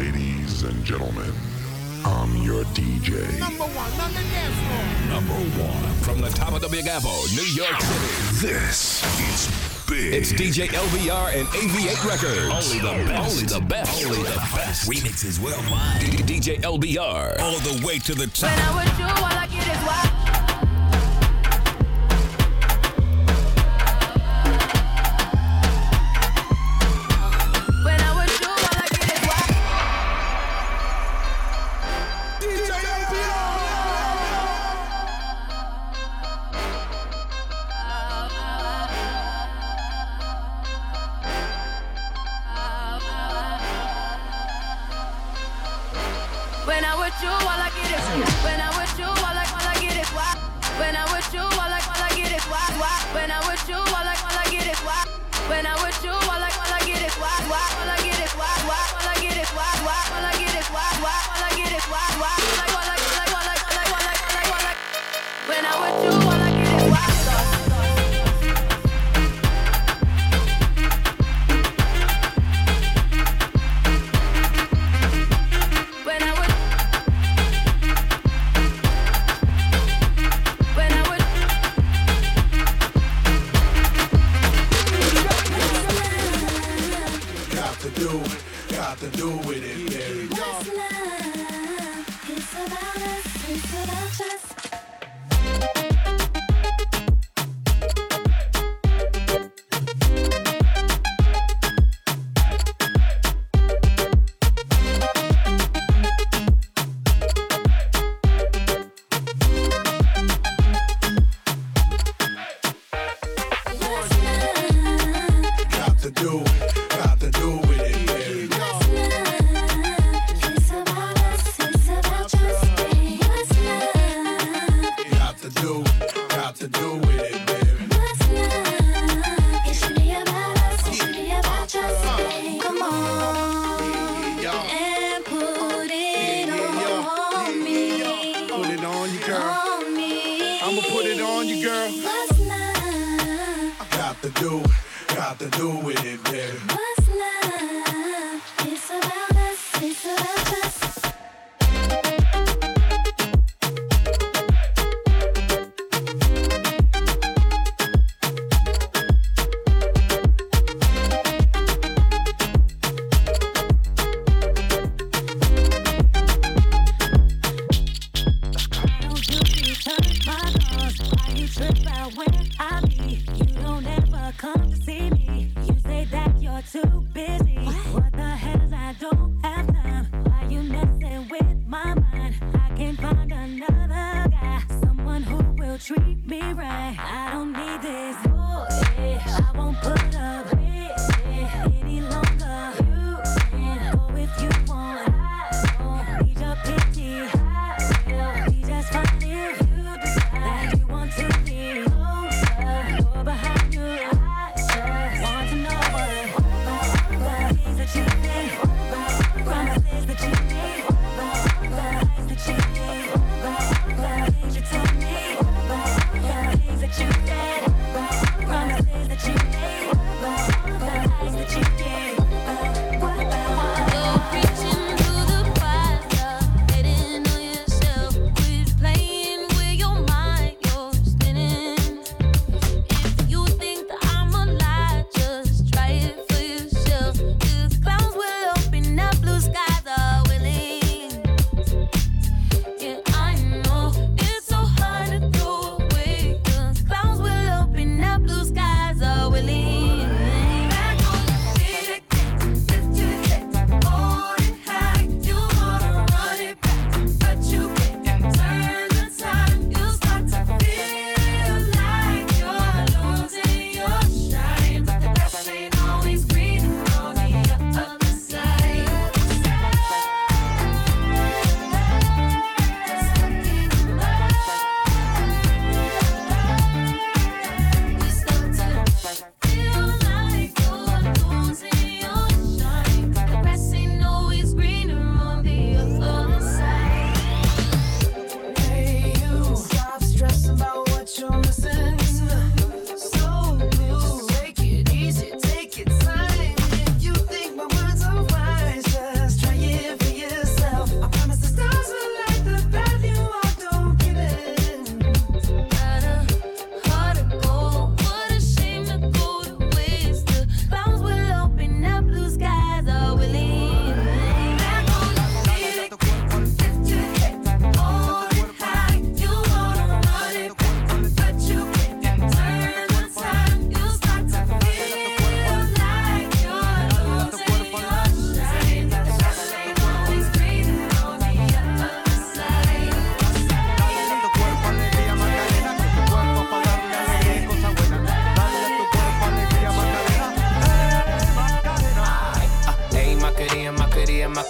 Ladies and gentlemen, I'm your DJ. Number one. Number one from the top of the Big Apple, New York City. This is big. It's DJ LVR and AV8 Records. Only the best. Only the best. Only the best. Remixes worldwide. DJ LVR, All the way to the top. When I was you, all I get is wild.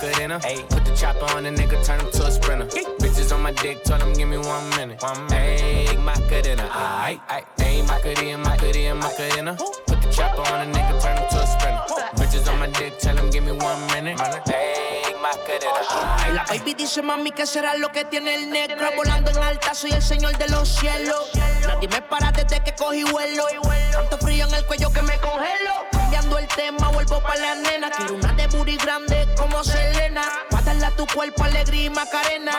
Put the chopper on the nigga, turn him to a sprinter. Bitches on my dick, told him give me one minute. One aight, aight. Put the chopper on the nigga, turn him to a sprinter. Bitches on my dick, tell him give me one minute. La baby dice mami que será lo que tiene el negro Volando en alta, soy el señor de los cielos. Nadie me para desde que cogí vuelo. Tanto frío en el cuello que me congelo Cambiando el tema, vuelvo pa' la nena Quiero una de booty grande como Selena Pa' darle a tu cuerpo alegría y macarena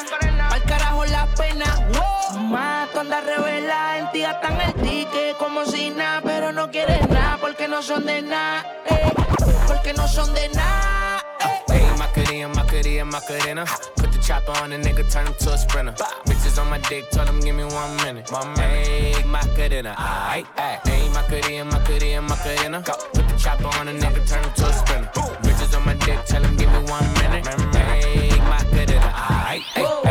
Al carajo la pena wow. Tú andas revela, en ti gastan el ticket como si nada Pero no quieres nada porque no son de nada eh, Porque no son de nada eh. Hey, Macarena, Macarena, Macarena. Chopper on the nigga, turn him to a sprinter. Bitches on my dick, told him give me one minute. One minute. Hey, Macarena, aight, aight. Hey, Macarena, Macarena, Macarena. Put the chopper on the nigga, turn him to a sprinter. Bitches on my dick, tell him give me one minute. Hey, Macarena, aight, aight.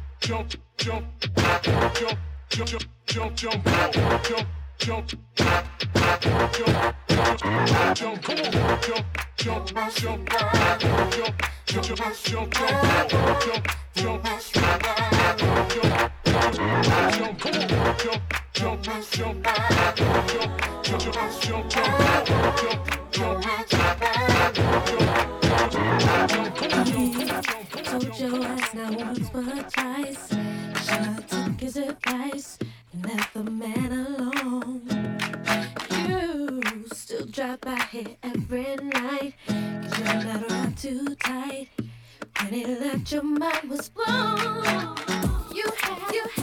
jump, jump, jump, jump, jump, jump, jump, jump, jump, jump, jump, come on, jump, jump, jump, jump, jump, jump, jump, jump, jump, jump, jump, Jump, come on, jump, jump, jump, jump, jump, jump, jump, jump, jump, jump, jump, jump, jump, Told your ass not once but twice. Should've took his advice and left the man alone. You still drop by here every night. Cause you're not around too tight. When it left, your mind was blown. You had, you had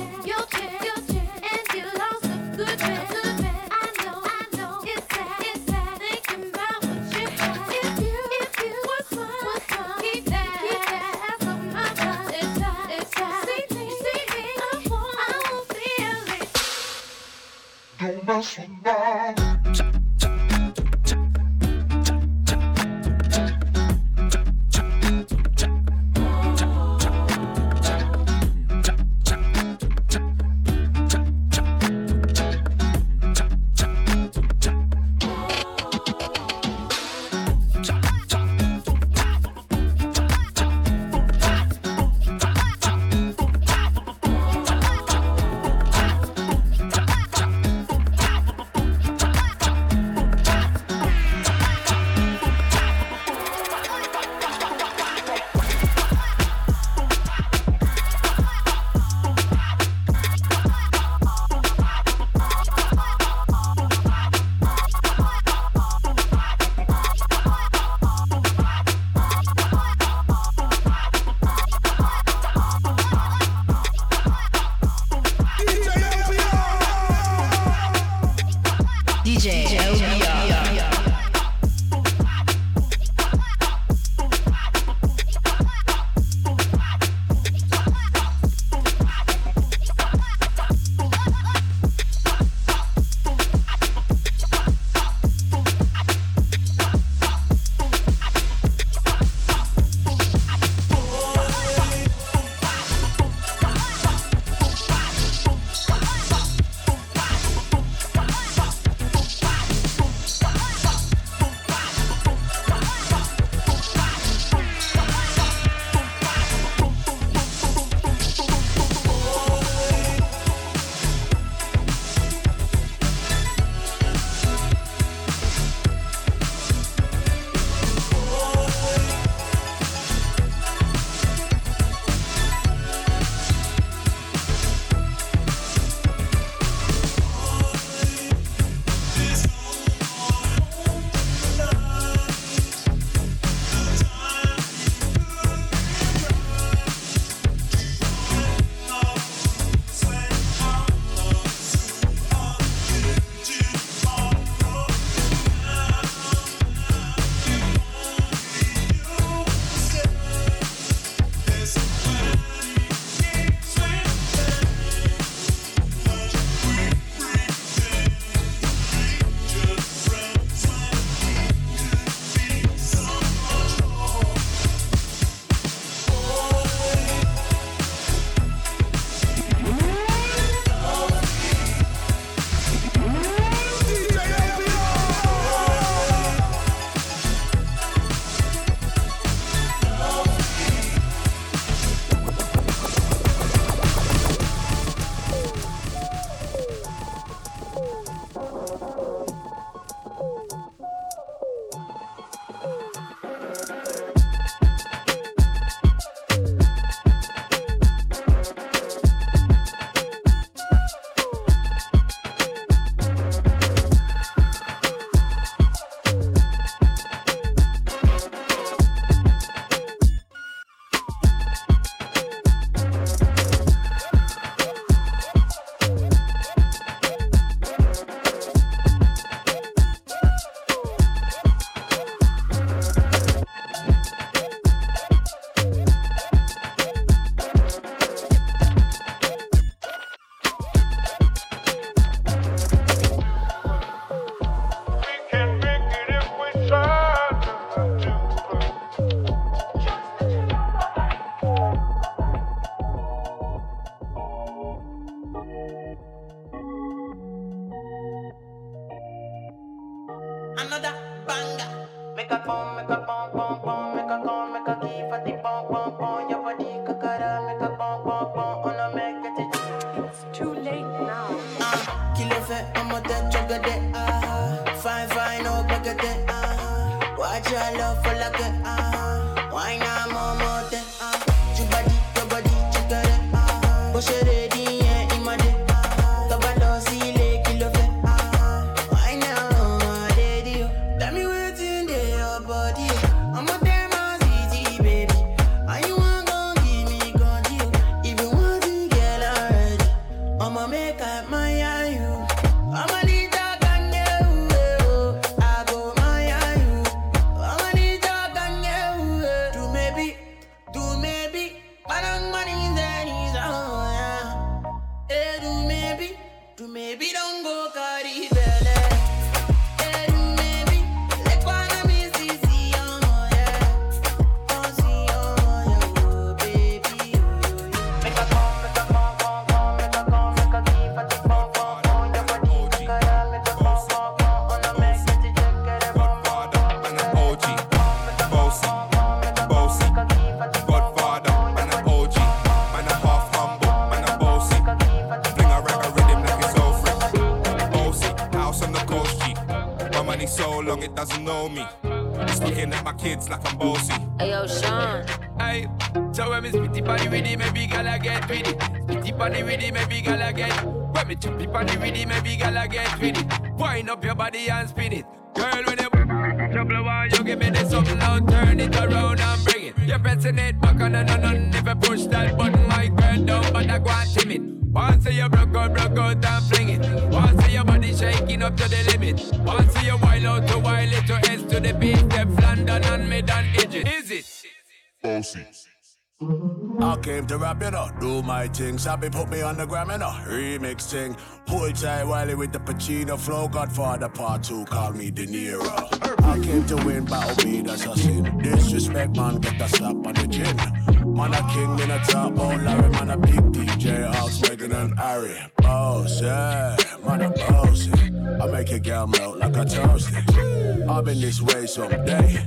Don't body and spin it. Girl, when you trouble one, you give me this something now, turn it around and bring it. You're pressing it back on and on and if you push that button, my girl down, but I go and timid. Once you broke out, broke out and fling it. Once your body shaking up to the limit. Once you wild out to wild it to S to the beat, step London and mid and edge Is it? Bossy. I came to rap, you know, do my thing. Sabi put me on the gram, you know, remix thing. Hold tight Wiley with the Pacino flow. Godfather part two, call me De Niro. I came to win, battle me, that's a sin. Disrespect, man, get a slap on the chin. Man a king in a top, oh Larry, man a big DJ, Hawks, Meghan and Harry. Boss, yeah, man a bossy. I make a girl melt like a toasty. I've been this way someday.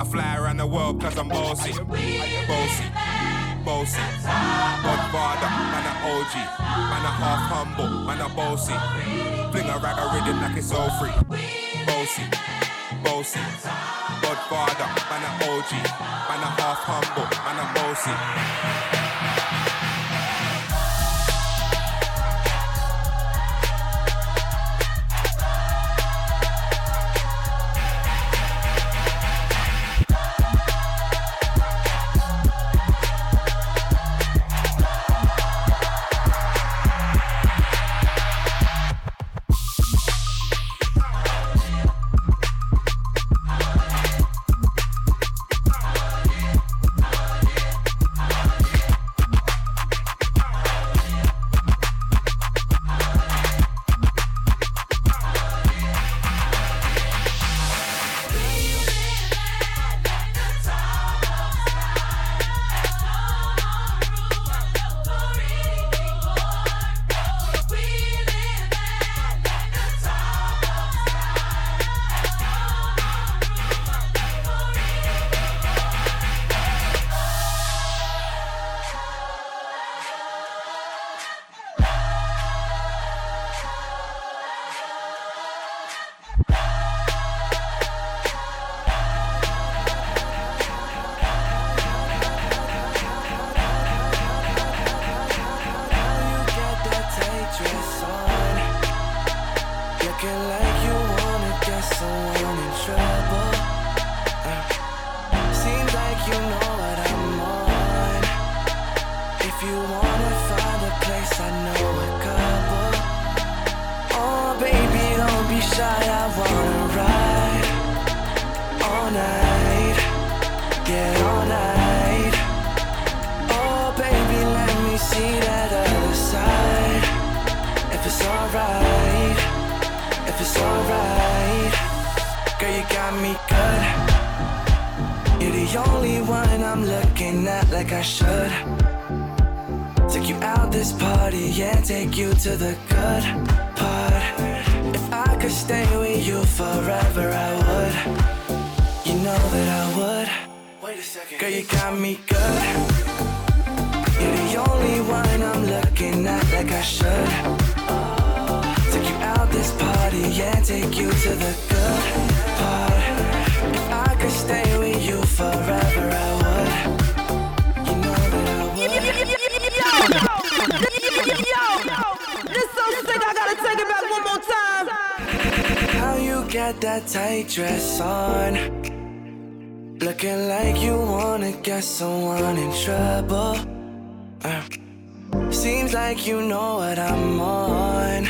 I fly around the world cause I'm bossy. Bossy, bossy. Godfather, man a OG. Man a half humble, man a bossy. Fling a rag a rhythm like it's all free. Bossy, bossy. Godfather, man a OG. Man a half humble, man a bossy. Wanna get someone in trouble. Uh, seems like you know what I'm on.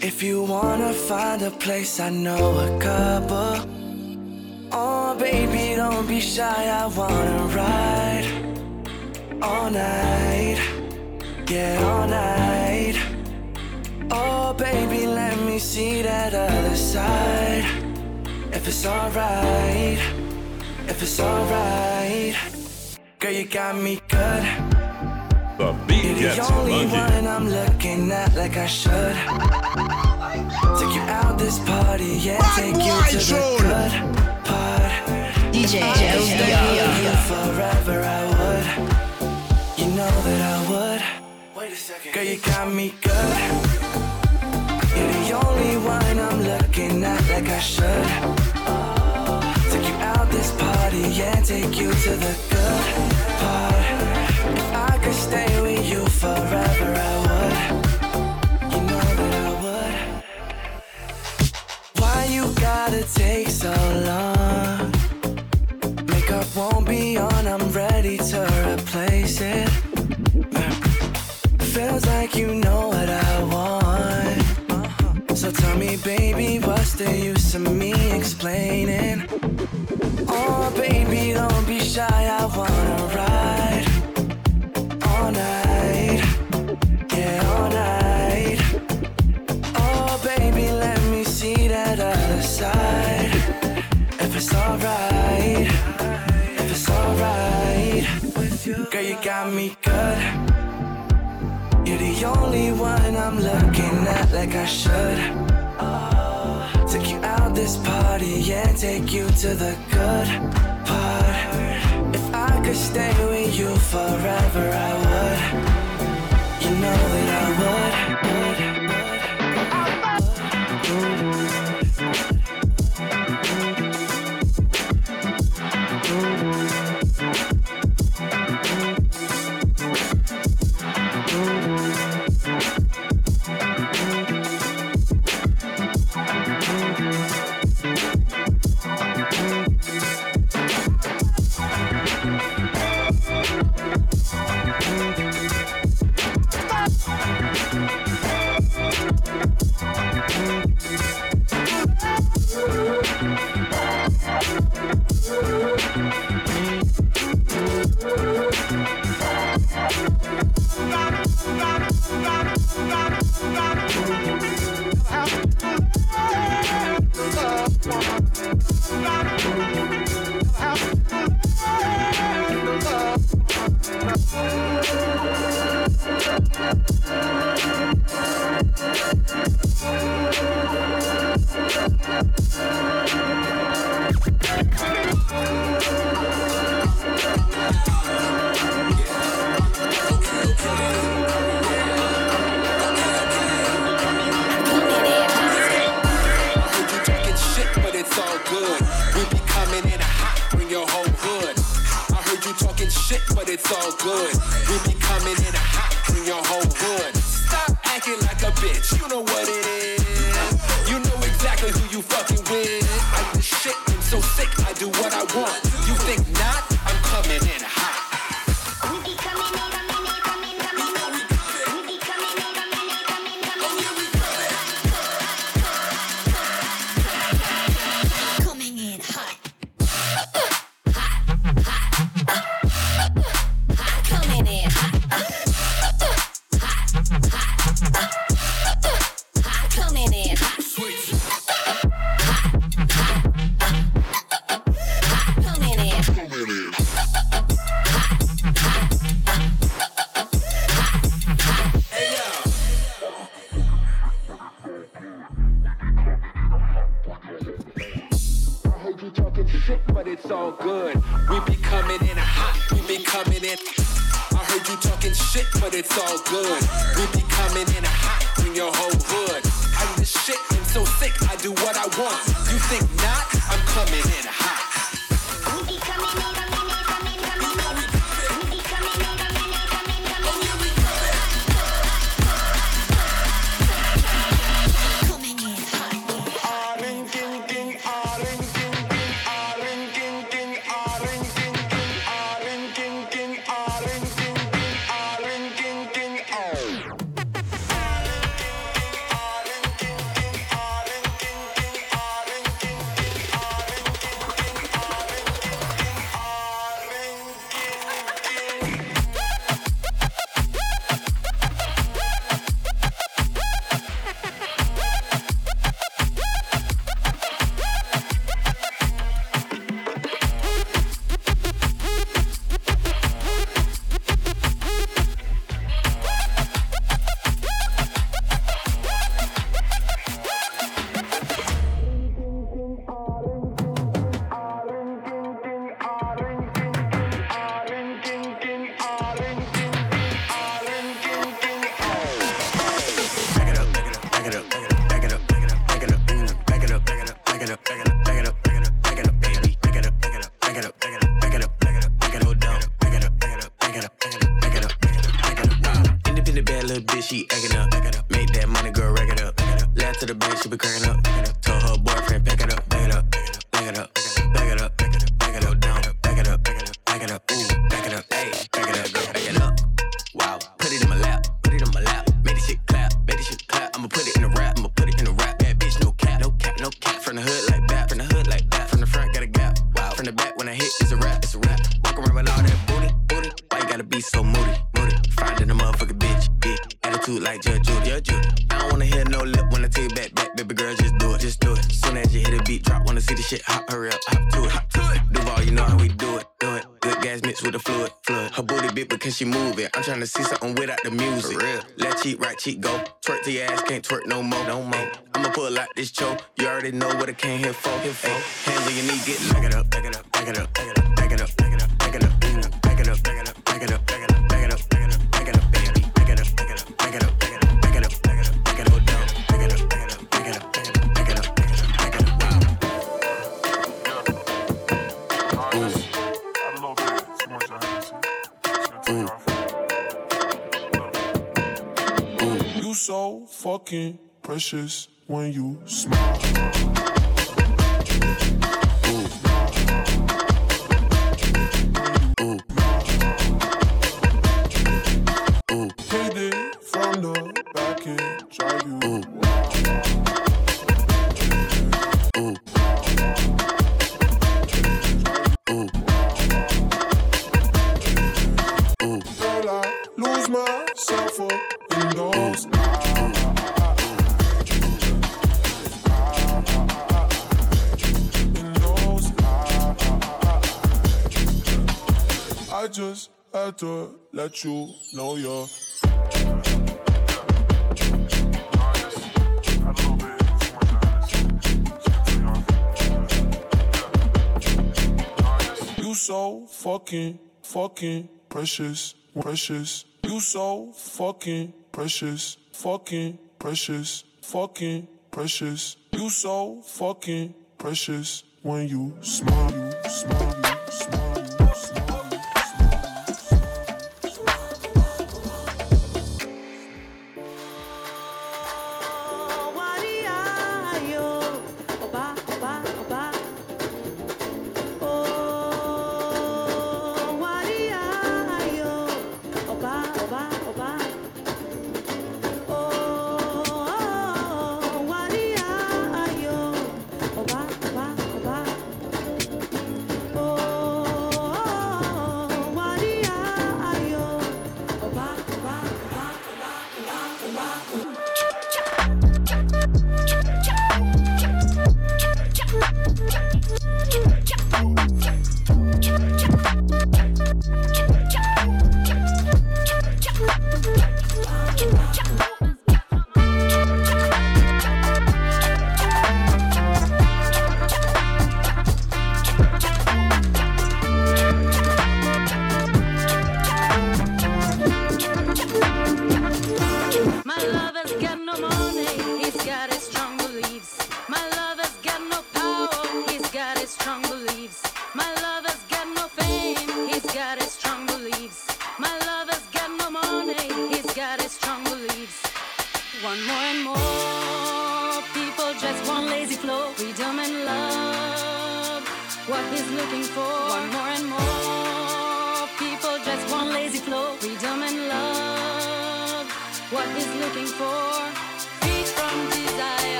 If you wanna find a place, I know a couple. Oh, baby, don't be shy, I wanna ride all night. Yeah, all night. Oh, baby, let me see that other side. If it's alright, if it's alright, girl, you got me good. The beat You're the gets only funky. one I'm looking at like I should. Take you out this party, yeah, take you to the good part. DJ If I could stay Young. with you forever, I would. You know that I would. Wait a second, girl, you got me good. You're the only one I'm looking at like I should. This party, yeah, take you to the good part. If I could stay with you forever, I would. You know that I would. Why you gotta take so long? Makeup won't be on, I'm ready to replace it. Feels like you know what I want. So tell me, baby, what's the use of me explaining? Oh, baby, don't be shy, I wanna ride all night. Yeah, all night. Oh, baby, let me see that other side. If it's alright, if it's alright, girl, you got me good. You're the only one I'm looking at like I should. Uh, take you out this party, yeah, take you to the good part. If I could stay with you forever, I would. Coming cheek go. Twerk the ass, can't twerk no Tschüss. let you know. You so fucking, fucking precious, precious. You so fucking precious, fucking precious, fucking precious. You so fucking precious when you smile, you smile. You.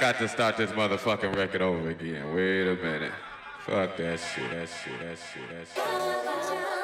got to start this motherfucking record over again. Wait a minute. Fuck that shit, that shit, that shit, that shit.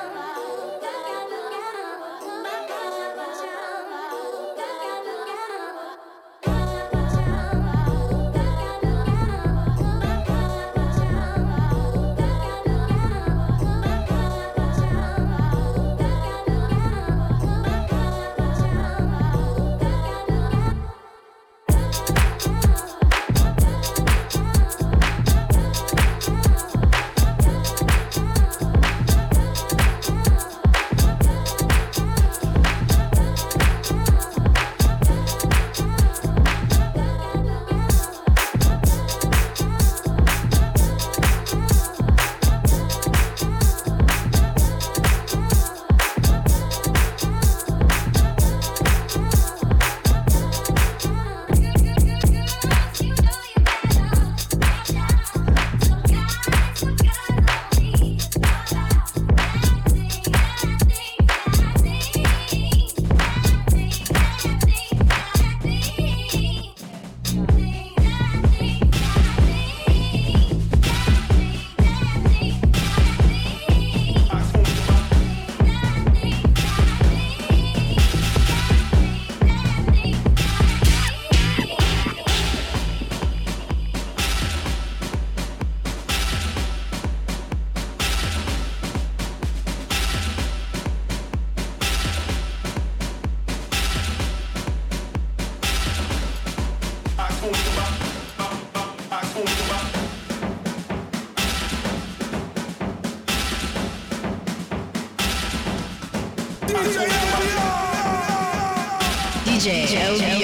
DJ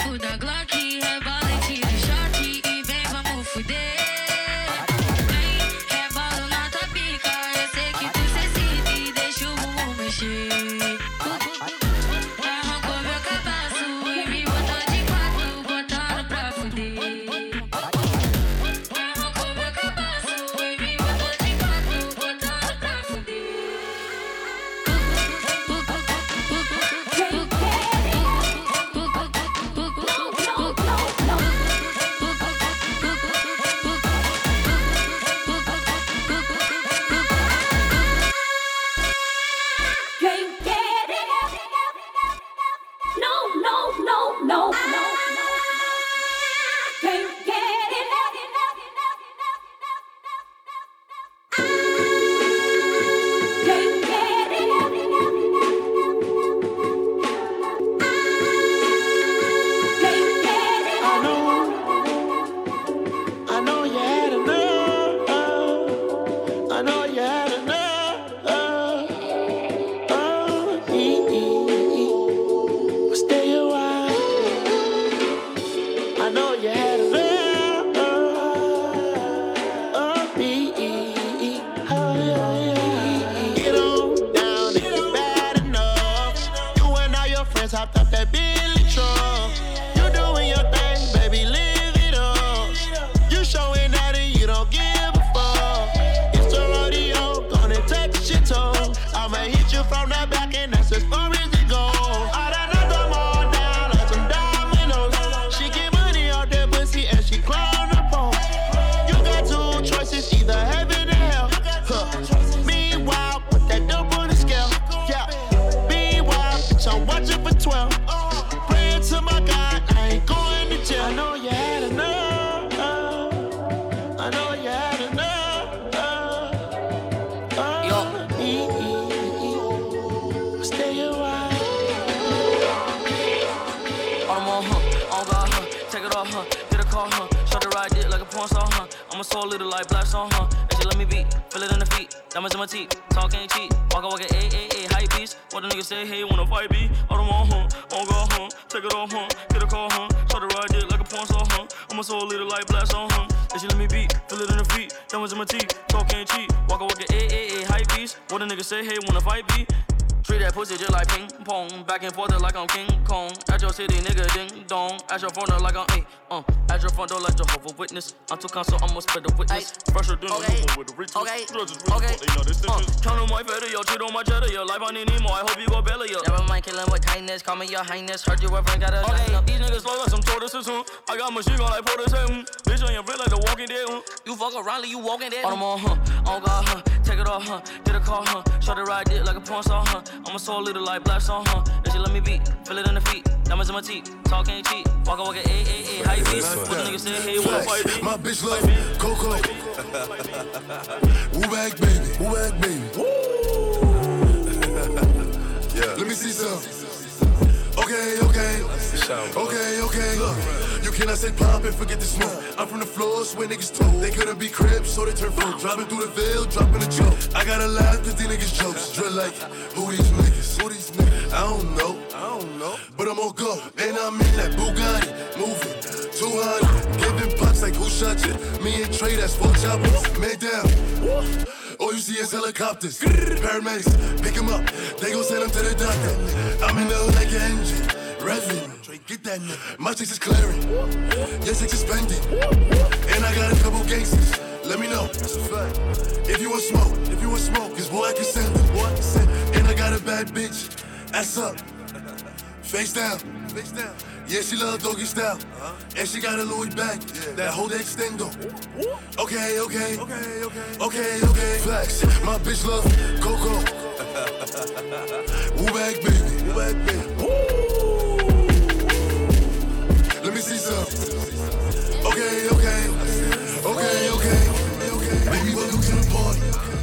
이쁘다고 porn star, huh? I'm a soul little like black song, huh? And she let me beat, feel it in the feet, diamonds in my teeth, talk ain't cheap, walk walk eh, eh, eh, it, a a a hype beast. What the nigga say, hey, wanna fight me? All them on, huh? On go, huh? Take it off, huh? Get a call, huh? Shut the ride dick like a porn star, huh? I'm a soul little like black song, huh? And she let me beat, feel it in the feet, diamonds in my teeth, talk ain't cheap, walk walk it, a a a hype beast. What the nigga say, hey, wanna fight me? Treat that pussy just like ping pong. Back and forth like I'm King Kong. At your city, nigga, ding dong. At your front door like I'm eight. Uh, at your front door like Jehovah Witness. I'm too console, I'ma spread the witness. Fresher than Okay. a with the riches. Okay. Judges Okay. they know this Uh. Count on my better, yo. Cheat on my cheddar, yo. Life I need more. I hope you go belly up. Never mind killing with kindness, call me your highness. Heard you ever got a Okay, these niggas slow like some tortoises, huh? I got machine gun like Portis, hmm. Bitch on your friend like the walking dead, huh? You fuck around, like you walking dead. On them on, huh? On God, huh? Take it off, huh? Get a car, huh? Shut the ride dick like a porn star, huh? I'm a soul little like black song, huh? And she let me beat, feel it in the feet, diamonds in my teeth, talk ain't cheap, walk walk it, a a a, how you beat? What the nigga say, hey, you wanna fight me? My bitch love Coco. Woo back, baby. Woo back, baby. yeah. Let me see some. Okay, okay. Okay, okay. Look, you I say pop and forget the smoke. I'm from the floors where niggas talk. They couldn't be cribs, so they turn fruit. Dropping through the veil, dropping a joke. I gotta laugh cause these niggas jokes. Drill like, who these niggas? Who these niggas? I don't know. I don't know. But I'm on go. And I'm in that Bugatti. Moving. 200. Giving pops like who shot you? Me and Trey, that's four choppers. Man down. All you see is helicopters. Paramedics, pick him up. They gon' send him to the doctor. I'm in the hood like an engine. Revving. Get that nigga. My chicks is clearing. Your chicks is spending. And I got a couple gangsters. Let me know. That's a fact. If you want smoke, if you want smoke, cause boy, I can send it. Boy, I can send it. And I got a bad bitch. Ass up. Face down. Face down. Yeah, she love doggy style. And she got a Louis bag. That whole extendo. Okay, okay. Okay, okay. Okay, okay. Flex. My bitch love Coco. Woo back, baby. Woo back, baby. Okay, okay. Okay, okay. Okay. Baby, welcome to the party.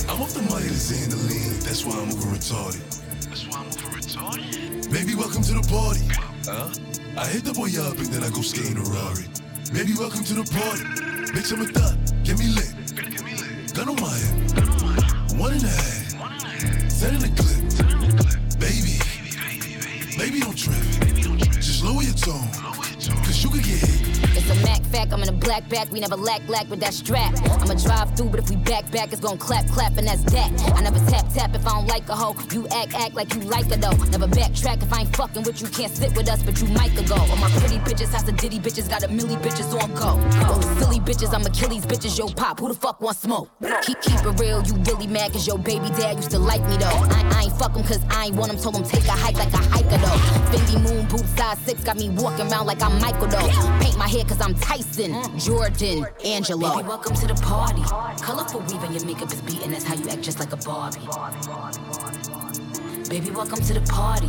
I'm off the money to Xandaline. That's why I'm over retarded. That's why I'm over retarded. Baby, welcome to the party. Huh? I hit the boy up and then I go skating a Rari. Baby, welcome to the party. Bitch, I'm a thot. Get me lit. Gun on my head. One and a half. Set in the clip. Baby. Baby, don't trip. Just lower your tone. Cause you could get hit. It's a Mac fact, I'm in a black back, we never lack lack with that strap. I'ma drive through, but if we back back, it's gon' clap clap, and that's that. I never tap tap if I don't like a hoe. You act act like you like her though. Never backtrack if I ain't fucking with you, can't sit with us, but you might go. All my pretty bitches, house of ditty bitches, got a milli bitches on go. Those silly bitches, I'm Achilles bitches, yo pop, who the fuck want smoke? Keep keep it real, you really mad cause your baby dad used to like me though. I, I ain't fuck him cause I ain't want him, told him take a hike like a hiker though. Fendi moon boots size six, got me walking around like I'm Michael though. Paint my hair cause I'm Tyson, Jordan, Angelo. Baby, welcome to the party. Colorful weave and your makeup is beating. That's how you act just like a Barbie. Baby, welcome to the party.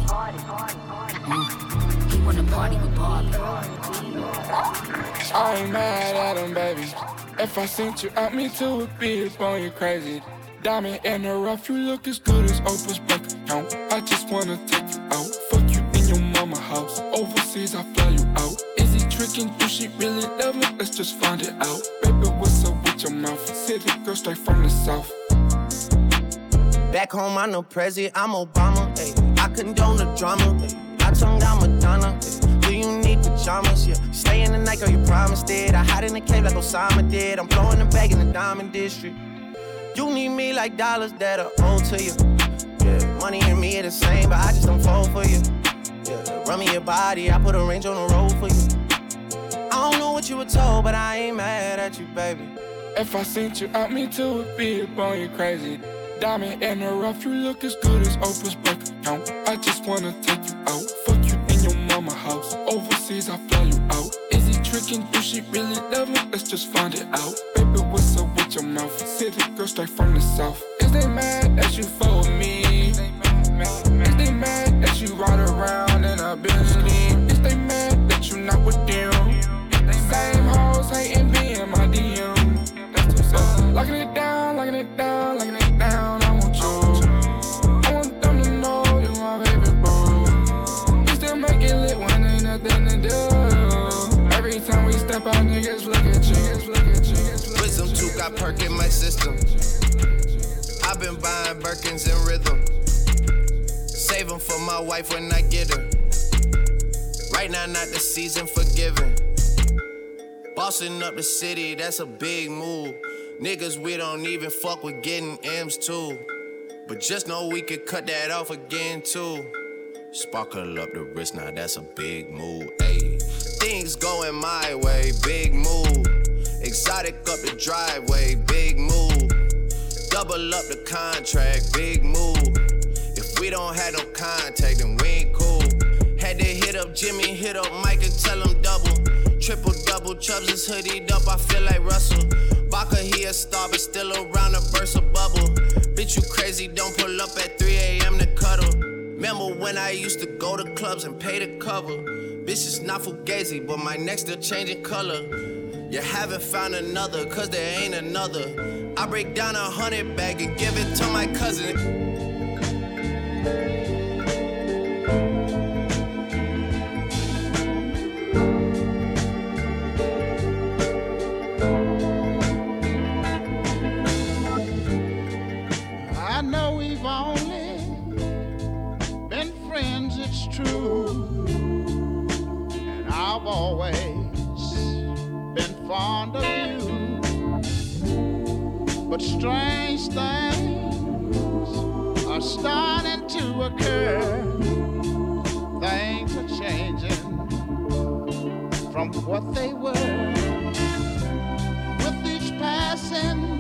Mm. He wanna party with Barbie. I ain't mad at him, baby. If I sent you out, me too would be upon you crazy. Diamond in the rough, you look as good as Oprah's bank account. I just wanna take you out, fuck you in your mama house. Overseas, I fly you out. Do she really love me? Let's just find it out. Baby, what's up with your mouth? City girl straight from the south. Back home, I'm no president, I'm Obama. Ay. I condone the drama. Ay. I tongue down Madonna. Ay. Do you need pajamas? Yeah. Stay in the night, girl, you promised it. I hide in the cave like Osama did. I'm blowing the bag in the diamond district. You need me like dollars that are owed to you. Yeah, money and me are the same, but I just don't fall for you. Yeah, run me your body, I put a range on the road for you. Don't know what you were told, but I ain't mad at you, baby. If I sent you out, me too would be upon you crazy. Diamond in the rough, you look as good as Oprah's bank account. I just wanna take you out, fuck you in your mama house. Overseas, I fly you out. Is he tricking? Do she really love me? Let's just find it out. Baby, what's up with your mouth? City girl straight from the south. Is they mad that you with me? Is they mad that you ride around in a Bentley? Is they mad that you not with them? Hoes hating me in my DM. That's too sad. Locking it down, locking it down, locking it down. I want you. I want them to know you my baby boo. We still make it lit when ain't nothing to do. Every time we step out, niggas look at you, niggas look at you. niggas Wisdom tooth got perk in my system. I've been buying Birkins in rhythm. Save 'em for my wife when I get her. Right now, not the season for giving. Bossing up the city, that's a big move. Niggas, we don't even fuck with getting M's too. But just know we could cut that off again too. Sparkle up the wrist, now that's a big move. Ayy, things going my way, big move. Exotic up the driveway, big move. Double up the contract, big move. If we don't have no contact, then we ain't cool. Had to hit up Jimmy, hit up Mike and tell him double. Triple double, Chubbs is hoodied up, I feel like Russell. Baka, he a star, but still around a burst of bubble. Bitch, you crazy, don't pull up at 3 a.m. to cuddle. Remember when I used to go to clubs and pay the cover? Bitch, it's not fugazi, but my neck still changing color. You haven't found another, cause there ain't another. I break down a hundred bag and give it to my cousin. But strange things are starting to occur. Things are changing from what they were. With each passing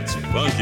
gets funky.